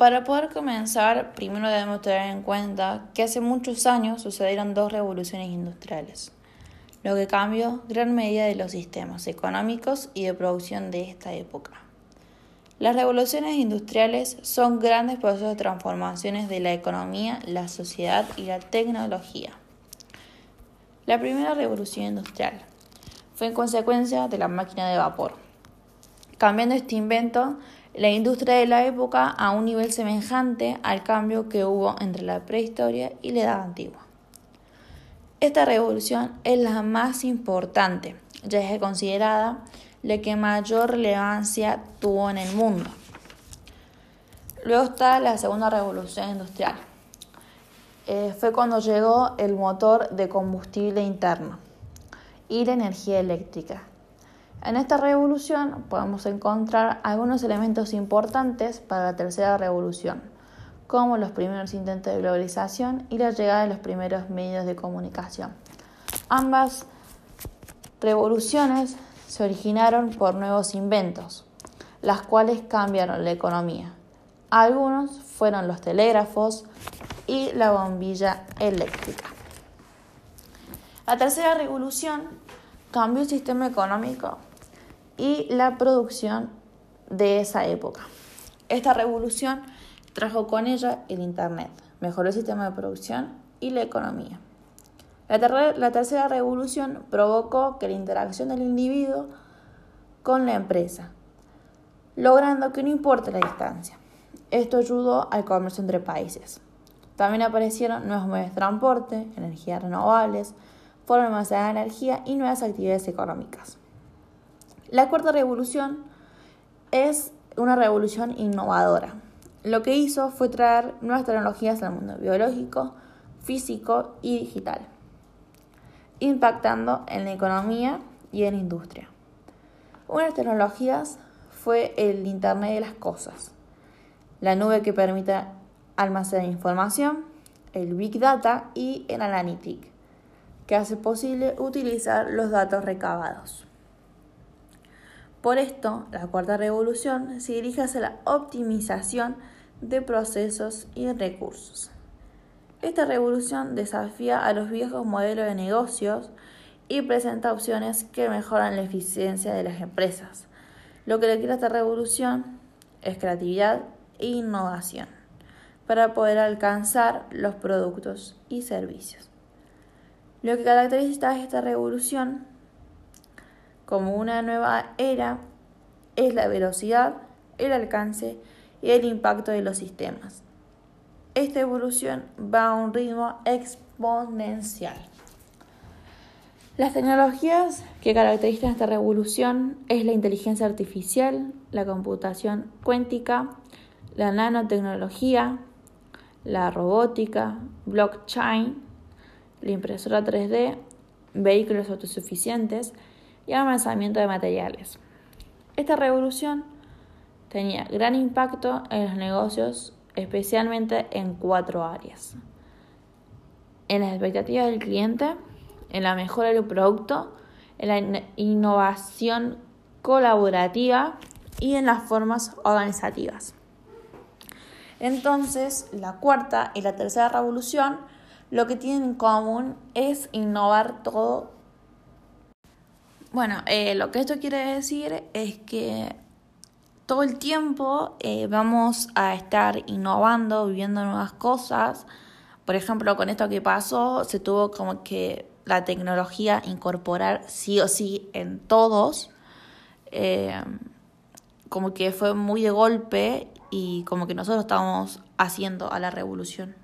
Para poder comenzar, primero debemos tener en cuenta que hace muchos años sucedieron dos revoluciones industriales, lo que cambió gran medida de los sistemas económicos y de producción de esta época. Las revoluciones industriales son grandes procesos de transformaciones de la economía, la sociedad y la tecnología. La primera revolución industrial fue en consecuencia de la máquina de vapor. Cambiando este invento, la industria de la época a un nivel semejante al cambio que hubo entre la prehistoria y la edad antigua. Esta revolución es la más importante, ya es considerada la que mayor relevancia tuvo en el mundo. Luego está la segunda revolución industrial. Eh, fue cuando llegó el motor de combustible interno y la energía eléctrica. En esta revolución podemos encontrar algunos elementos importantes para la tercera revolución, como los primeros intentos de globalización y la llegada de los primeros medios de comunicación. Ambas revoluciones se originaron por nuevos inventos, las cuales cambiaron la economía. Algunos fueron los telégrafos y la bombilla eléctrica. La tercera revolución cambió el sistema económico y la producción de esa época. Esta revolución trajo con ella el Internet, mejoró el sistema de producción y la economía. La, tercera revolución provocó que la interacción del individuo con la empresa, logrando que no importe la distancia. Esto ayudó al comercio entre países. También aparecieron nuevos medios de transporte, energías renovables, formas de energía y nuevas actividades económicas. La cuarta revolución es una revolución innovadora. Lo que hizo fue traer nuevas tecnologías al mundo biológico, físico y digital, impactando en la economía y en la industria. Una de las tecnologías fue el Internet de las Cosas, la nube que permite almacenar información, el Big Data y el Analytic, que hace posible utilizar los datos recabados. Por esto, la cuarta revolución se dirige hacia la optimización de procesos y recursos. Esta revolución desafía a los viejos modelos de negocios y presenta opciones que mejoran la eficiencia de las empresas. Lo que requiere esta revolución es creatividad e innovación para poder alcanzar los productos y servicios. Lo que caracteriza esta revolución como una nueva era es la velocidad, el alcance y el impacto de los sistemas. Esta evolución va a un ritmo exponencial. Las tecnologías que caracterizan esta revolución es la inteligencia artificial, la computación cuántica, la nanotecnología, la robótica, blockchain, la impresora 3D, vehículos autosuficientes, y avanzamiento de materiales. Esta revolución tenía gran impacto en los negocios, especialmente en cuatro áreas. En las expectativas del cliente, en la mejora del producto, en la innovación colaborativa y en las formas organizativas. Entonces, la cuarta y la tercera revolución lo que tienen en común es innovar todo bueno, eh, lo que esto quiere decir es que todo el tiempo eh, vamos a estar innovando, viviendo nuevas cosas. Por ejemplo, con esto que pasó, se tuvo como que la tecnología incorporar sí o sí en todos. Eh, como que fue muy de golpe y como que nosotros estábamos haciendo a la revolución.